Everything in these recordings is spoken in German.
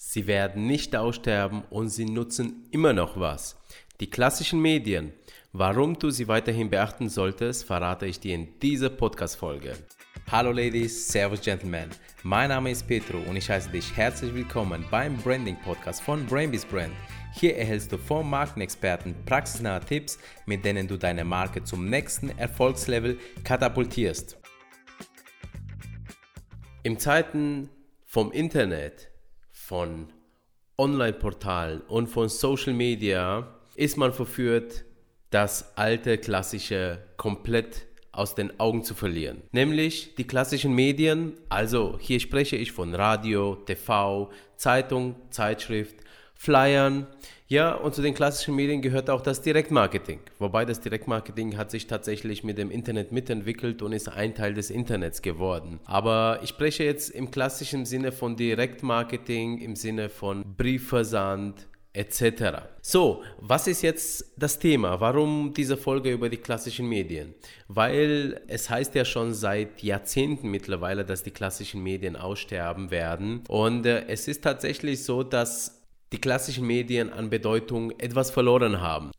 Sie werden nicht aussterben und sie nutzen immer noch was. Die klassischen Medien. Warum du sie weiterhin beachten solltest, verrate ich dir in dieser Podcast-Folge. Hallo Ladies, Servus Gentlemen. Mein Name ist Petro und ich heiße dich herzlich willkommen beim Branding Podcast von Brainbees Brand. Hier erhältst du vom Markenexperten praxisnahe Tipps, mit denen du deine Marke zum nächsten Erfolgslevel katapultierst. Im Zeiten vom Internet, von Online-Portalen und von Social Media ist man verführt, das alte klassische komplett aus den Augen zu verlieren. Nämlich die klassischen Medien, also hier spreche ich von Radio, TV, Zeitung, Zeitschrift, Flyern. Ja, und zu den klassischen Medien gehört auch das Direktmarketing. Wobei das Direktmarketing hat sich tatsächlich mit dem Internet mitentwickelt und ist ein Teil des Internets geworden. Aber ich spreche jetzt im klassischen Sinne von Direktmarketing, im Sinne von Briefversand, etc. So, was ist jetzt das Thema? Warum diese Folge über die klassischen Medien? Weil es heißt ja schon seit Jahrzehnten mittlerweile, dass die klassischen Medien aussterben werden. Und äh, es ist tatsächlich so, dass die klassischen Medien an Bedeutung etwas verloren haben.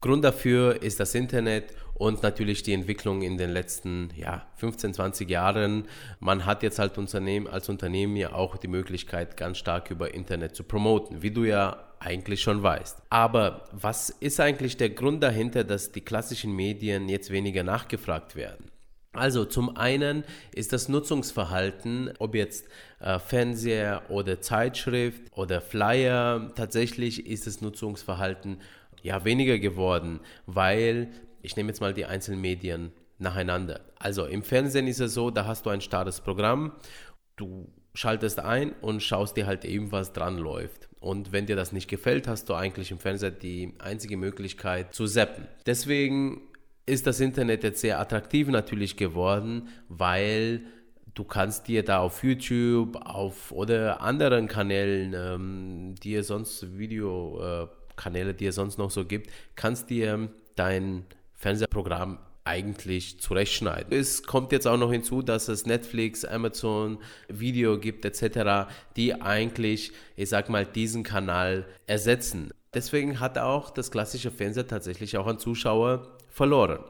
Grund dafür ist das Internet und natürlich die Entwicklung in den letzten ja, 15, 20 Jahren. Man hat jetzt halt Unternehmen, als Unternehmen ja auch die Möglichkeit, ganz stark über Internet zu promoten, wie du ja eigentlich schon weißt. Aber was ist eigentlich der Grund dahinter, dass die klassischen Medien jetzt weniger nachgefragt werden? Also zum einen ist das Nutzungsverhalten, ob jetzt äh, Fernseher oder Zeitschrift oder Flyer, tatsächlich ist das Nutzungsverhalten ja weniger geworden, weil ich nehme jetzt mal die einzelnen Medien nacheinander. Also im Fernsehen ist es so, da hast du ein starres Programm, du schaltest ein und schaust dir halt eben, was dran läuft. Und wenn dir das nicht gefällt, hast du eigentlich im Fernseher die einzige Möglichkeit zu zappen. Deswegen ist das Internet jetzt sehr attraktiv natürlich geworden, weil du kannst dir da auf YouTube auf oder anderen Kanälen, ähm, die es sonst Videokanäle, äh, die es sonst noch so gibt, kannst dir dein Fernsehprogramm eigentlich zurechtschneiden. Es kommt jetzt auch noch hinzu, dass es Netflix, Amazon, Video gibt etc., die eigentlich, ich sag mal, diesen Kanal ersetzen. Deswegen hat auch das klassische Fernsehen tatsächlich auch an Zuschauer verloren.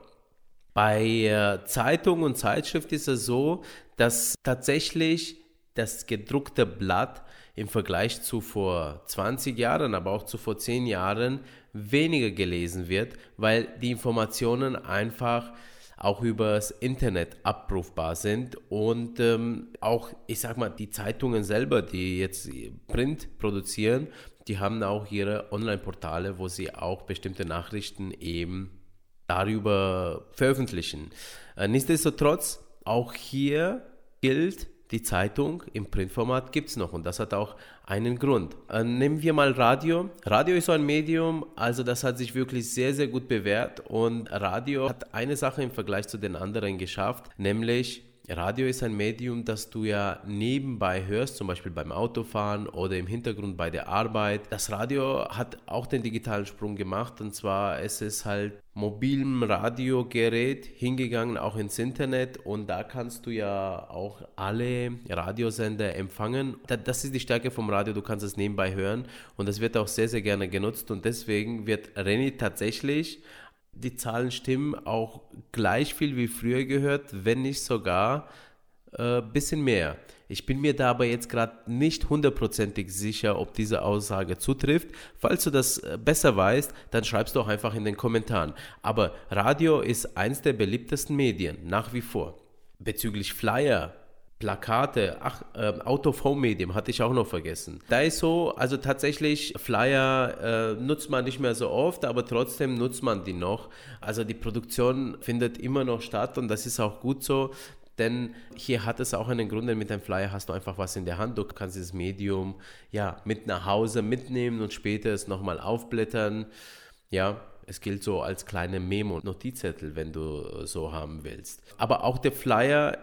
Bei äh, Zeitung und Zeitschrift ist es so, dass tatsächlich das gedruckte Blatt im Vergleich zu vor 20 Jahren, aber auch zu vor 10 Jahren weniger gelesen wird, weil die Informationen einfach auch übers Internet abrufbar sind und ähm, auch, ich sag mal, die Zeitungen selber, die jetzt Print produzieren, die haben auch ihre Online-Portale, wo sie auch bestimmte Nachrichten eben darüber veröffentlichen. Äh, nichtsdestotrotz, auch hier gilt, die Zeitung im Printformat gibt es noch und das hat auch einen Grund. Äh, nehmen wir mal Radio. Radio ist so ein Medium, also das hat sich wirklich sehr, sehr gut bewährt und Radio hat eine Sache im Vergleich zu den anderen geschafft, nämlich Radio ist ein Medium, das du ja nebenbei hörst, zum Beispiel beim Autofahren oder im Hintergrund bei der Arbeit. Das Radio hat auch den digitalen Sprung gemacht und zwar es ist halt mobilem Radiogerät hingegangen, auch ins Internet und da kannst du ja auch alle Radiosender empfangen. Das ist die Stärke vom Radio, du kannst es nebenbei hören und das wird auch sehr, sehr gerne genutzt und deswegen wird Renny tatsächlich die Zahlen stimmen, auch gleich viel wie früher gehört, wenn nicht sogar ein äh, bisschen mehr. Ich bin mir da aber jetzt gerade nicht hundertprozentig sicher, ob diese Aussage zutrifft. Falls du das äh, besser weißt, dann schreibst du auch einfach in den Kommentaren. Aber Radio ist eins der beliebtesten Medien, nach wie vor. Bezüglich Flyer, Plakate, ach, äh, Out of Home Medium hatte ich auch noch vergessen. Da ist so, also tatsächlich Flyer äh, nutzt man nicht mehr so oft, aber trotzdem nutzt man die noch. Also die Produktion findet immer noch statt und das ist auch gut so. Denn hier hat es auch einen Grund, denn mit einem Flyer hast du einfach was in der Hand. Du kannst dieses Medium ja mit nach Hause mitnehmen und später es nochmal aufblättern. Ja, es gilt so als kleine Memo-Notizzettel, wenn du so haben willst. Aber auch der Flyer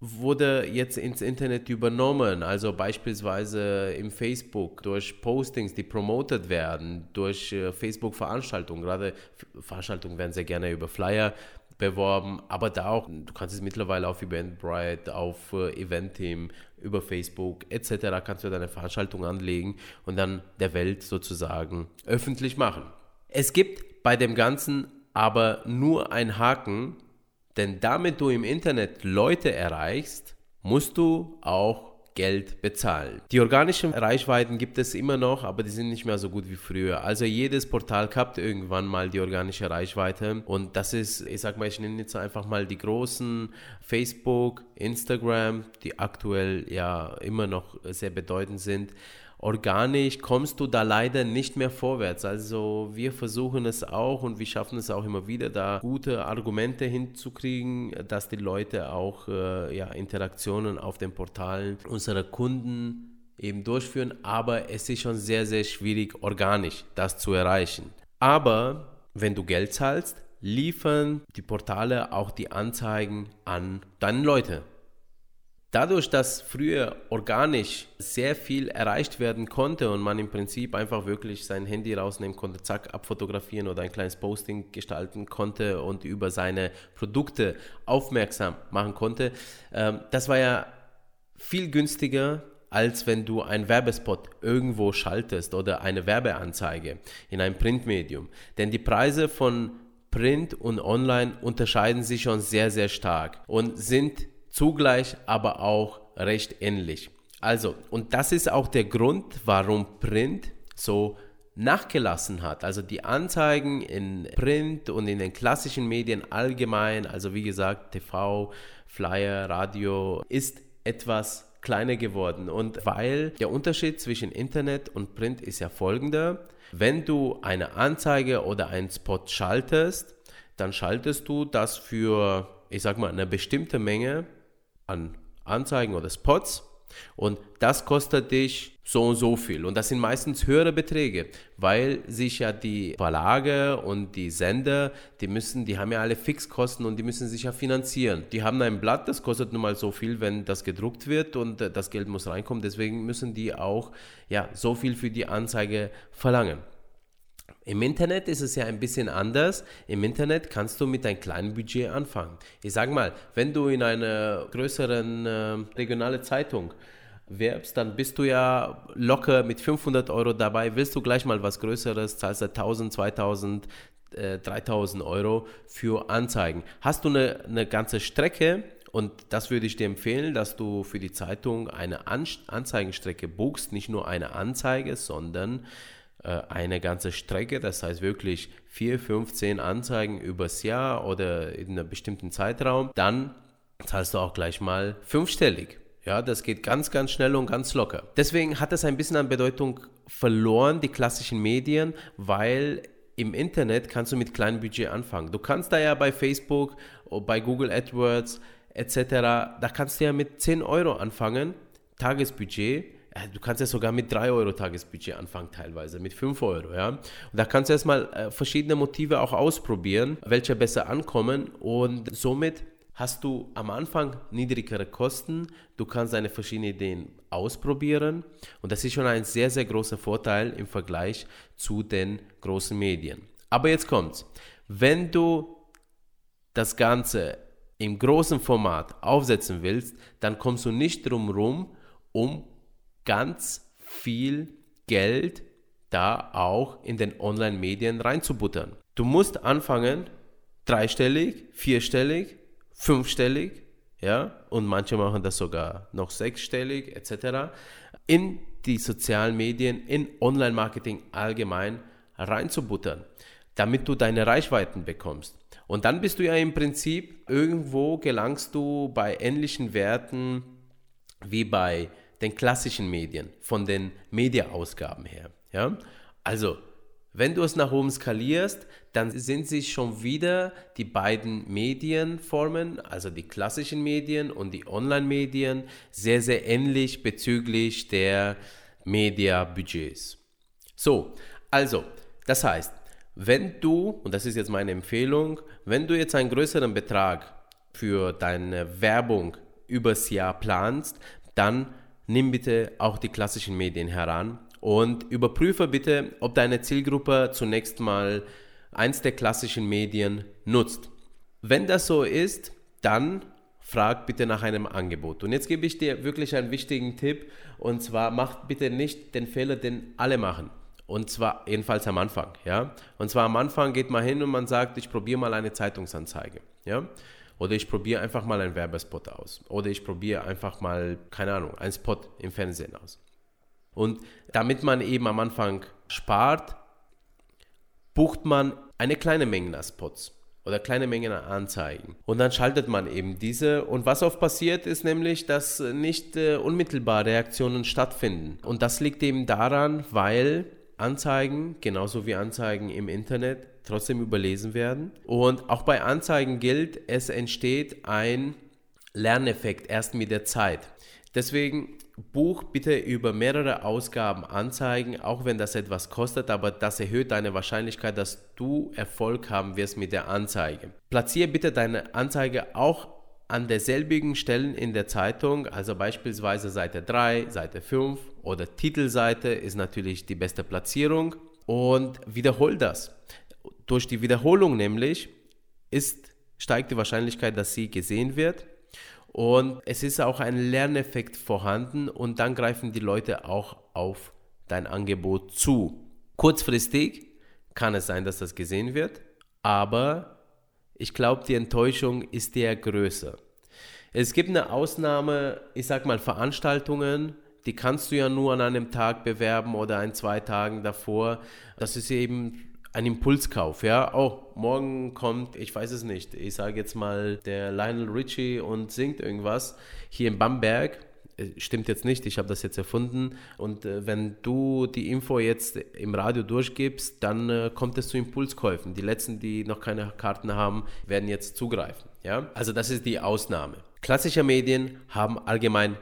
wurde jetzt ins Internet übernommen, also beispielsweise im Facebook durch Postings, die promotet werden, durch äh, Facebook-Veranstaltungen. Gerade Veranstaltungen werden sehr gerne über Flyer beworben, aber da auch, du kannst es mittlerweile auf Eventbrite, auf äh, Eventim, über Facebook etc. kannst du deine Veranstaltung anlegen und dann der Welt sozusagen öffentlich machen. Es gibt bei dem Ganzen aber nur einen Haken, denn damit du im Internet Leute erreichst, musst du auch Geld bezahlen. Die organischen Reichweiten gibt es immer noch, aber die sind nicht mehr so gut wie früher. Also jedes Portal kappt irgendwann mal die organische Reichweite und das ist, ich sag mal, ich nenne jetzt einfach mal die großen Facebook, Instagram, die aktuell ja immer noch sehr bedeutend sind organisch kommst du da leider nicht mehr vorwärts. Also wir versuchen es auch und wir schaffen es auch immer wieder, da gute Argumente hinzukriegen, dass die Leute auch äh, ja, Interaktionen auf den Portalen unserer Kunden eben durchführen. Aber es ist schon sehr, sehr schwierig, organisch das zu erreichen. Aber wenn du Geld zahlst, liefern die Portale auch die Anzeigen an deine Leute. Dadurch, dass früher organisch sehr viel erreicht werden konnte und man im Prinzip einfach wirklich sein Handy rausnehmen konnte, zack, abfotografieren oder ein kleines Posting gestalten konnte und über seine Produkte aufmerksam machen konnte, ähm, das war ja viel günstiger als wenn du einen Werbespot irgendwo schaltest oder eine Werbeanzeige in einem Printmedium. Denn die Preise von Print und Online unterscheiden sich schon sehr, sehr stark und sind zugleich aber auch recht ähnlich. Also, und das ist auch der Grund, warum Print so nachgelassen hat. Also die Anzeigen in Print und in den klassischen Medien allgemein, also wie gesagt, TV, Flyer, Radio, ist etwas kleiner geworden. Und weil der Unterschied zwischen Internet und Print ist ja folgender. Wenn du eine Anzeige oder einen Spot schaltest, dann schaltest du das für, ich sag mal, eine bestimmte Menge an Anzeigen oder Spots und das kostet dich so und so viel. Und das sind meistens höhere Beträge, weil sich ja die Verlage und die Sender, die müssen, die haben ja alle Fixkosten und die müssen sich ja finanzieren. Die haben ein Blatt, das kostet nun mal so viel, wenn das gedruckt wird und das Geld muss reinkommen. Deswegen müssen die auch ja, so viel für die Anzeige verlangen. Im Internet ist es ja ein bisschen anders. Im Internet kannst du mit einem kleinen Budget anfangen. Ich sage mal, wenn du in einer größeren äh, regionale Zeitung werbst, dann bist du ja locker mit 500 Euro dabei. Willst du gleich mal was Größeres, zahlst du 1000, 2000, äh, 3000 Euro für Anzeigen. Hast du eine, eine ganze Strecke, und das würde ich dir empfehlen, dass du für die Zeitung eine An Anzeigenstrecke buchst, nicht nur eine Anzeige, sondern eine ganze Strecke, das heißt wirklich 4, 5, 10 Anzeigen übers Jahr oder in einem bestimmten Zeitraum, dann zahlst du auch gleich mal fünfstellig. Ja, das geht ganz, ganz schnell und ganz locker. Deswegen hat es ein bisschen an Bedeutung verloren, die klassischen Medien, weil im Internet kannst du mit kleinem Budget anfangen. Du kannst da ja bei Facebook, bei Google AdWords etc., da kannst du ja mit 10 Euro anfangen, Tagesbudget du kannst ja sogar mit 3 Euro Tagesbudget anfangen teilweise, mit 5 Euro, ja. Und da kannst du erstmal äh, verschiedene Motive auch ausprobieren, welche besser ankommen und somit hast du am Anfang niedrigere Kosten, du kannst deine verschiedenen Ideen ausprobieren und das ist schon ein sehr, sehr großer Vorteil im Vergleich zu den großen Medien. Aber jetzt kommt's. Wenn du das Ganze im großen Format aufsetzen willst, dann kommst du nicht drum rum, um ganz viel Geld da auch in den Online-Medien reinzubuttern. Du musst anfangen, dreistellig, vierstellig, fünfstellig, ja, und manche machen das sogar noch sechsstellig, etc., in die sozialen Medien, in Online-Marketing allgemein reinzubuttern, damit du deine Reichweiten bekommst. Und dann bist du ja im Prinzip, irgendwo gelangst du bei ähnlichen Werten wie bei den klassischen Medien, von den Mediaausgaben her. Ja? Also, wenn du es nach oben skalierst, dann sind sich schon wieder die beiden Medienformen, also die klassischen Medien und die Online-Medien, sehr, sehr ähnlich bezüglich der Media-Budgets. So, also, das heißt, wenn du, und das ist jetzt meine Empfehlung, wenn du jetzt einen größeren Betrag für deine Werbung übers Jahr planst, dann nimm bitte auch die klassischen Medien heran und überprüfe bitte, ob deine Zielgruppe zunächst mal eins der klassischen Medien nutzt. Wenn das so ist, dann frag bitte nach einem Angebot. Und jetzt gebe ich dir wirklich einen wichtigen Tipp und zwar mach bitte nicht den Fehler, den alle machen. Und zwar jedenfalls am Anfang, ja. Und zwar am Anfang geht man hin und man sagt, ich probiere mal eine Zeitungsanzeige, ja. Oder ich probiere einfach mal einen Werbespot aus. Oder ich probiere einfach mal, keine Ahnung, einen Spot im Fernsehen aus. Und damit man eben am Anfang spart, bucht man eine kleine Menge an Spots oder kleine Mengen an Anzeigen. Und dann schaltet man eben diese. Und was oft passiert, ist nämlich, dass nicht äh, unmittelbar Reaktionen stattfinden. Und das liegt eben daran, weil Anzeigen, genauso wie Anzeigen im Internet, trotzdem überlesen werden. Und auch bei Anzeigen gilt, es entsteht ein Lerneffekt erst mit der Zeit. Deswegen buch bitte über mehrere Ausgaben Anzeigen, auch wenn das etwas kostet, aber das erhöht deine Wahrscheinlichkeit, dass du Erfolg haben wirst mit der Anzeige. Platziere bitte deine Anzeige auch an derselbigen Stellen in der Zeitung, also beispielsweise Seite 3, Seite 5 oder Titelseite ist natürlich die beste Platzierung und wiederhol das. Durch die Wiederholung nämlich ist, steigt die Wahrscheinlichkeit, dass sie gesehen wird und es ist auch ein Lerneffekt vorhanden und dann greifen die Leute auch auf dein Angebot zu. Kurzfristig kann es sein, dass das gesehen wird, aber ich glaube, die Enttäuschung ist der größer. Es gibt eine Ausnahme, ich sag mal Veranstaltungen, die kannst du ja nur an einem Tag bewerben oder ein, zwei Tagen davor. Das ist eben ein Impulskauf, ja. Oh, morgen kommt, ich weiß es nicht, ich sage jetzt mal der Lionel Richie und singt irgendwas hier in Bamberg. Äh, stimmt jetzt nicht, ich habe das jetzt erfunden. Und äh, wenn du die Info jetzt im Radio durchgibst, dann äh, kommt es zu Impulskäufen. Die letzten, die noch keine Karten haben, werden jetzt zugreifen. Ja? Also das ist die Ausnahme. Klassische Medien haben allgemein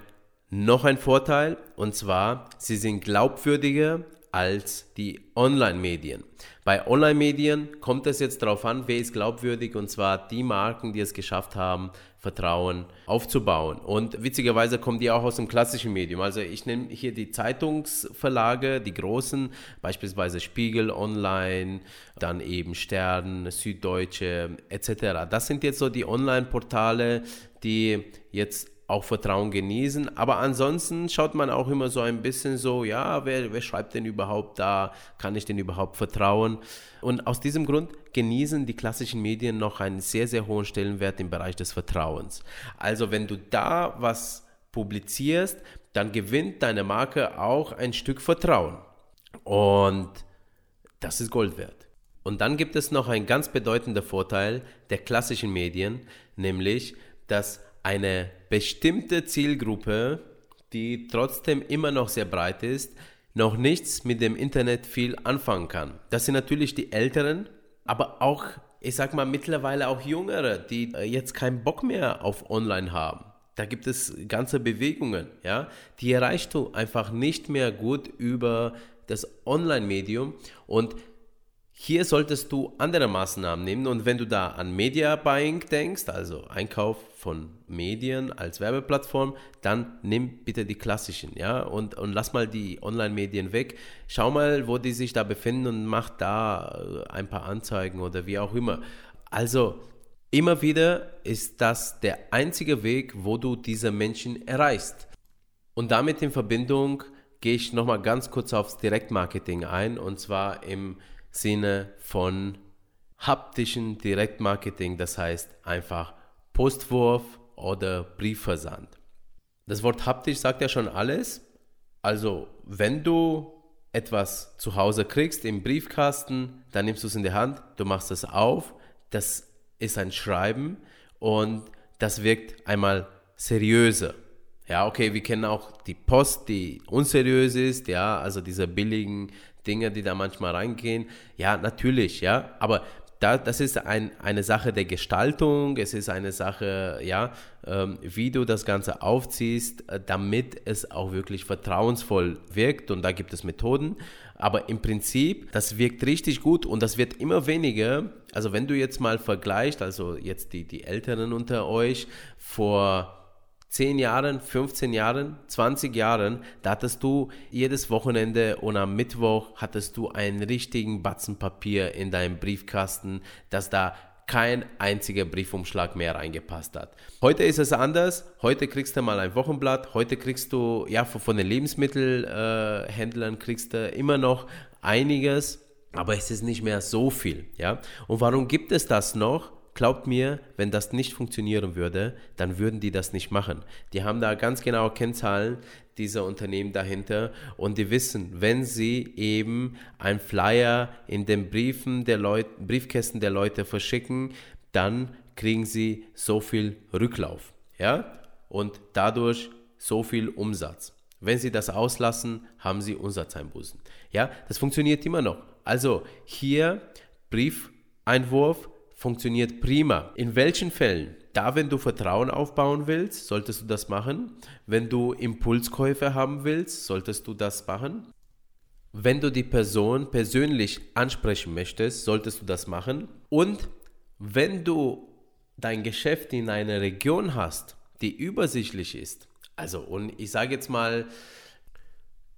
noch einen Vorteil und zwar, sie sind glaubwürdiger als die Online-Medien. Bei Online-Medien kommt es jetzt darauf an, wer ist glaubwürdig und zwar die Marken, die es geschafft haben, Vertrauen aufzubauen. Und witzigerweise kommen die auch aus dem klassischen Medium. Also ich nehme hier die Zeitungsverlage, die großen, beispielsweise Spiegel Online, dann eben Stern, Süddeutsche etc. Das sind jetzt so die Online-Portale, die jetzt auch Vertrauen genießen. Aber ansonsten schaut man auch immer so ein bisschen so, ja, wer, wer schreibt denn überhaupt da? Kann ich denn überhaupt vertrauen? Und aus diesem Grund genießen die klassischen Medien noch einen sehr, sehr hohen Stellenwert im Bereich des Vertrauens. Also wenn du da was publizierst, dann gewinnt deine Marke auch ein Stück Vertrauen. Und das ist Gold wert. Und dann gibt es noch einen ganz bedeutenden Vorteil der klassischen Medien, nämlich, dass eine bestimmte Zielgruppe, die trotzdem immer noch sehr breit ist, noch nichts mit dem Internet viel anfangen kann. Das sind natürlich die Älteren, aber auch, ich sag mal, mittlerweile auch Jüngere, die äh, jetzt keinen Bock mehr auf Online haben. Da gibt es ganze Bewegungen, ja, die erreichst du einfach nicht mehr gut über das Online-Medium und hier solltest du andere Maßnahmen nehmen und wenn du da an Media Buying denkst, also Einkauf von Medien als Werbeplattform, dann nimm bitte die klassischen, ja, und, und lass mal die Online-Medien weg. Schau mal, wo die sich da befinden und mach da äh, ein paar Anzeigen oder wie auch immer. Also immer wieder ist das der einzige Weg, wo du diese Menschen erreichst. Und damit in Verbindung gehe ich nochmal ganz kurz aufs Direktmarketing ein und zwar im Sinne von haptischen Direktmarketing, das heißt einfach Postwurf oder Briefversand. Das Wort haptisch sagt ja schon alles. Also, wenn du etwas zu Hause kriegst im Briefkasten, dann nimmst du es in die Hand, du machst es auf, das ist ein Schreiben und das wirkt einmal seriöser. Ja, okay, wir kennen auch die Post, die unseriös ist, ja, also diese billigen Dinge, die da manchmal reingehen. Ja, natürlich, ja, aber da, das ist ein, eine Sache der Gestaltung, es ist eine Sache, ja, ähm, wie du das Ganze aufziehst, äh, damit es auch wirklich vertrauensvoll wirkt und da gibt es Methoden. Aber im Prinzip, das wirkt richtig gut und das wird immer weniger. Also wenn du jetzt mal vergleichst, also jetzt die, die Älteren unter euch, vor 10 Jahren, 15 Jahren, 20 Jahren, da hattest du jedes Wochenende und am Mittwoch hattest du einen richtigen Batzen Papier in deinem Briefkasten, dass da kein einziger Briefumschlag mehr reingepasst hat. Heute ist es anders. Heute kriegst du mal ein Wochenblatt. Heute kriegst du, ja, von den Lebensmittelhändlern kriegst du immer noch einiges, aber es ist nicht mehr so viel, ja. Und warum gibt es das noch? Glaubt mir, wenn das nicht funktionieren würde, dann würden die das nicht machen. Die haben da ganz genaue Kennzahlen dieser Unternehmen dahinter und die wissen, wenn sie eben ein Flyer in den Briefen der Leute, Briefkästen der Leute verschicken, dann kriegen sie so viel Rücklauf, ja? Und dadurch so viel Umsatz. Wenn sie das auslassen, haben sie Umsatzeinbußen. Ja, das funktioniert immer noch. Also hier Briefeinwurf funktioniert prima. In welchen Fällen? Da, wenn du Vertrauen aufbauen willst, solltest du das machen. Wenn du Impulskäufe haben willst, solltest du das machen. Wenn du die Person persönlich ansprechen möchtest, solltest du das machen. Und wenn du dein Geschäft in einer Region hast, die übersichtlich ist, also und ich sage jetzt mal,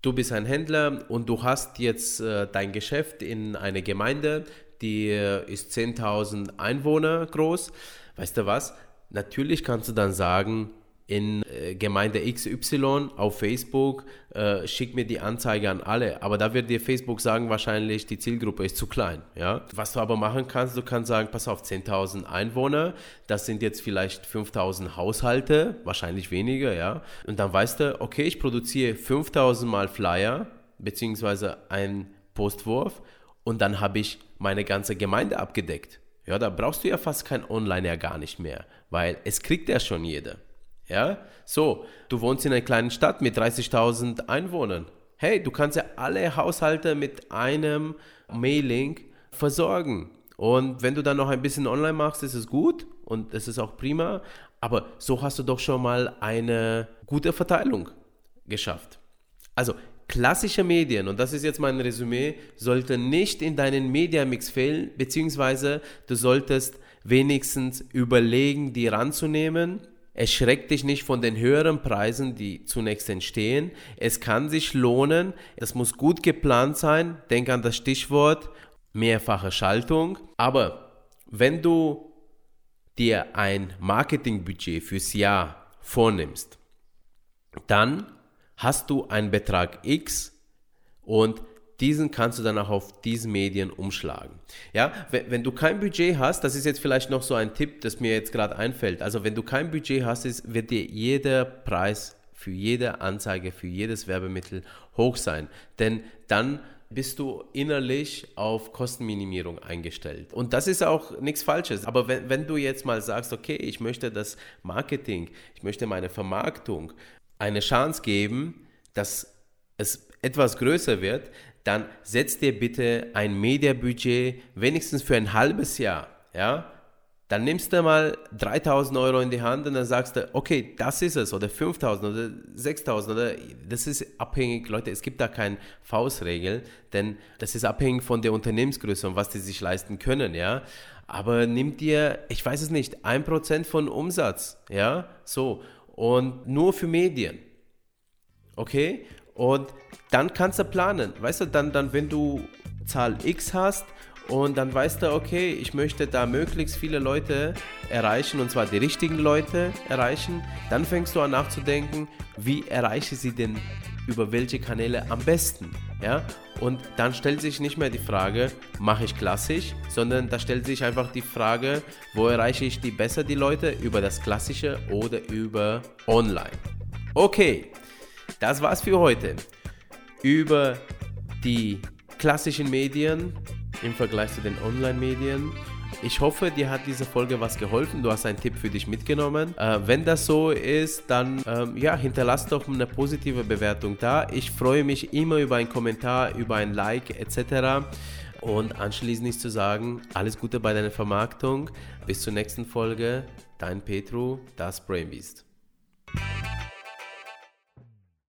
du bist ein Händler und du hast jetzt äh, dein Geschäft in einer Gemeinde, die ist 10.000 Einwohner groß. Weißt du was? Natürlich kannst du dann sagen, in äh, Gemeinde XY auf Facebook, äh, schick mir die Anzeige an alle. Aber da wird dir Facebook sagen, wahrscheinlich die Zielgruppe ist zu klein. Ja? Was du aber machen kannst, du kannst sagen, pass auf, 10.000 Einwohner, das sind jetzt vielleicht 5.000 Haushalte, wahrscheinlich weniger, ja. Und dann weißt du, okay, ich produziere 5.000 mal Flyer, beziehungsweise einen Postwurf und dann habe ich meine ganze Gemeinde abgedeckt. Ja, da brauchst du ja fast kein Online ja gar nicht mehr, weil es kriegt ja schon jeder. Ja, so, du wohnst in einer kleinen Stadt mit 30.000 Einwohnern. Hey, du kannst ja alle Haushalte mit einem Mailing versorgen. Und wenn du dann noch ein bisschen online machst, ist es gut und es ist auch prima. Aber so hast du doch schon mal eine gute Verteilung geschafft. Also klassische Medien, und das ist jetzt mein Resümee, sollten nicht in deinen Mediamix fehlen, beziehungsweise du solltest wenigstens überlegen, die ranzunehmen. Es schreckt dich nicht von den höheren Preisen, die zunächst entstehen. Es kann sich lohnen. Es muss gut geplant sein. Denk an das Stichwort mehrfache Schaltung. Aber wenn du dir ein Marketingbudget fürs Jahr vornimmst, dann hast du einen Betrag X und diesen kannst du dann auch auf diesen Medien umschlagen. Ja, wenn, wenn, du kein Budget hast, das ist jetzt vielleicht noch so ein Tipp, das mir jetzt gerade einfällt. Also wenn du kein Budget hast, ist, wird dir jeder Preis für jede Anzeige, für jedes Werbemittel hoch sein. Denn dann bist du innerlich auf Kostenminimierung eingestellt. Und das ist auch nichts Falsches. Aber wenn, wenn du jetzt mal sagst, okay, ich möchte das Marketing, ich möchte meine Vermarktung eine Chance geben, dass es etwas größer wird, dann setz dir bitte ein Mediabudget wenigstens für ein halbes Jahr, ja? Dann nimmst du mal 3000 Euro in die Hand und dann sagst du, okay, das ist es, oder 5000 oder 6000 oder das ist abhängig, Leute, es gibt da keine Faustregel, denn das ist abhängig von der Unternehmensgröße und was die sich leisten können, ja? Aber nimm dir, ich weiß es nicht, 1% von Umsatz, ja? So, und nur für Medien. Okay? Und dann kannst du planen. Weißt du, dann, dann wenn du Zahl X hast und dann weißt du, okay, ich möchte da möglichst viele Leute erreichen und zwar die richtigen Leute erreichen, dann fängst du an nachzudenken, wie erreiche sie denn über welche Kanäle am besten. Ja? Und dann stellt sich nicht mehr die Frage, mache ich klassisch, sondern da stellt sich einfach die Frage, wo erreiche ich die besser die Leute, über das Klassische oder über Online. Okay, das war's für heute. Über die klassischen Medien im Vergleich zu den Online-Medien ich hoffe, dir hat diese Folge was geholfen. Du hast einen Tipp für dich mitgenommen. Äh, wenn das so ist, dann ähm, ja, hinterlass doch eine positive Bewertung da. Ich freue mich immer über einen Kommentar, über ein Like etc. Und anschließend nicht zu sagen, alles Gute bei deiner Vermarktung. Bis zur nächsten Folge. Dein Petru, das Brainbeast.